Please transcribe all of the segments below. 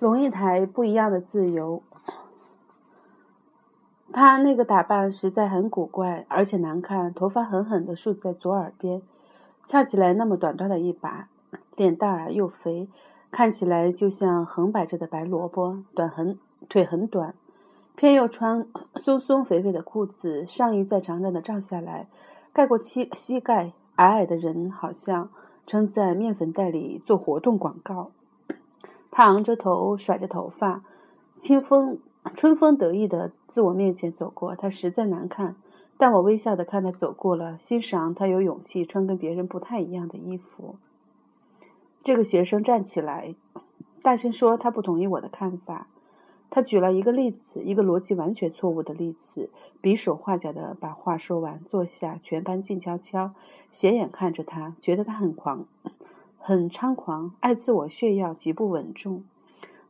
龙应台不一样的自由。他那个打扮实在很古怪，而且难看，头发狠狠地竖在左耳边，翘起来那么短短的一把，脸蛋儿又肥，看起来就像横摆着的白萝卜，短很腿很短，偏又穿松松肥肥的裤子，上衣再长长的罩下来，盖过膝膝盖，矮矮的人好像正在面粉袋里做活动广告。他昂着头，甩着头发，清风。春风得意地自我面前走过，他实在难看，但我微笑地看他走过了，欣赏他有勇气穿跟别人不太一样的衣服。这个学生站起来，大声说他不同意我的看法。他举了一个例子，一个逻辑完全错误的例子，比手画脚地把话说完，坐下，全班静悄悄，斜眼看着他，觉得他很狂，很猖狂，爱自我炫耀，极不稳重。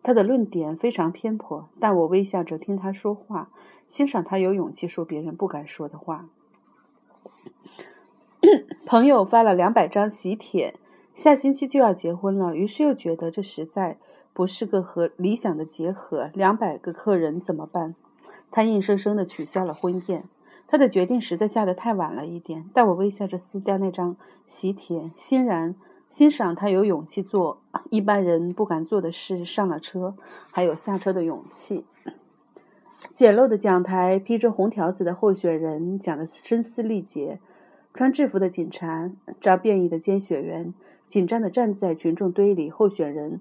他的论点非常偏颇，但我微笑着听他说话，欣赏他有勇气说别人不敢说的话。朋友发了两百张喜帖，下星期就要结婚了，于是又觉得这实在不是个和理想的结合。两百个客人怎么办？他硬生生的取消了婚宴。他的决定实在下得太晚了一点，但我微笑着撕掉那张喜帖，欣然。欣赏他有勇气做一般人不敢做的事，上了车，还有下车的勇气。简陋的讲台，披着红条子的候选人讲得声嘶力竭，穿制服的警察，招便衣的监选员，紧张地站在群众堆里。候选人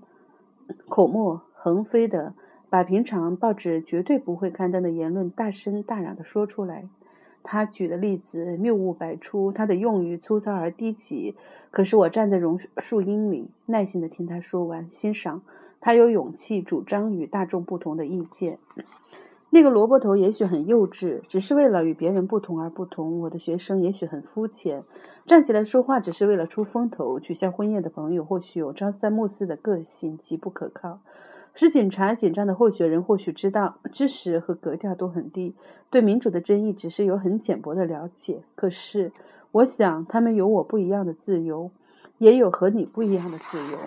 口沫横飞的把平常报纸绝对不会刊登的言论大声大嚷地说出来。他举的例子谬误百出，他的用语粗糙而低级。可是我站在榕树荫里，耐心地听他说完，欣赏他有勇气主张与大众不同的意见。那个萝卜头也许很幼稚，只是为了与别人不同而不同。我的学生也许很肤浅，站起来说话只是为了出风头。取消婚宴的朋友或许有朝三暮四的个性，极不可靠。使警察紧张的候选人或许知道知识和格调都很低，对民主的争议只是有很浅薄的了解。可是，我想他们有我不一样的自由，也有和你不一样的自由。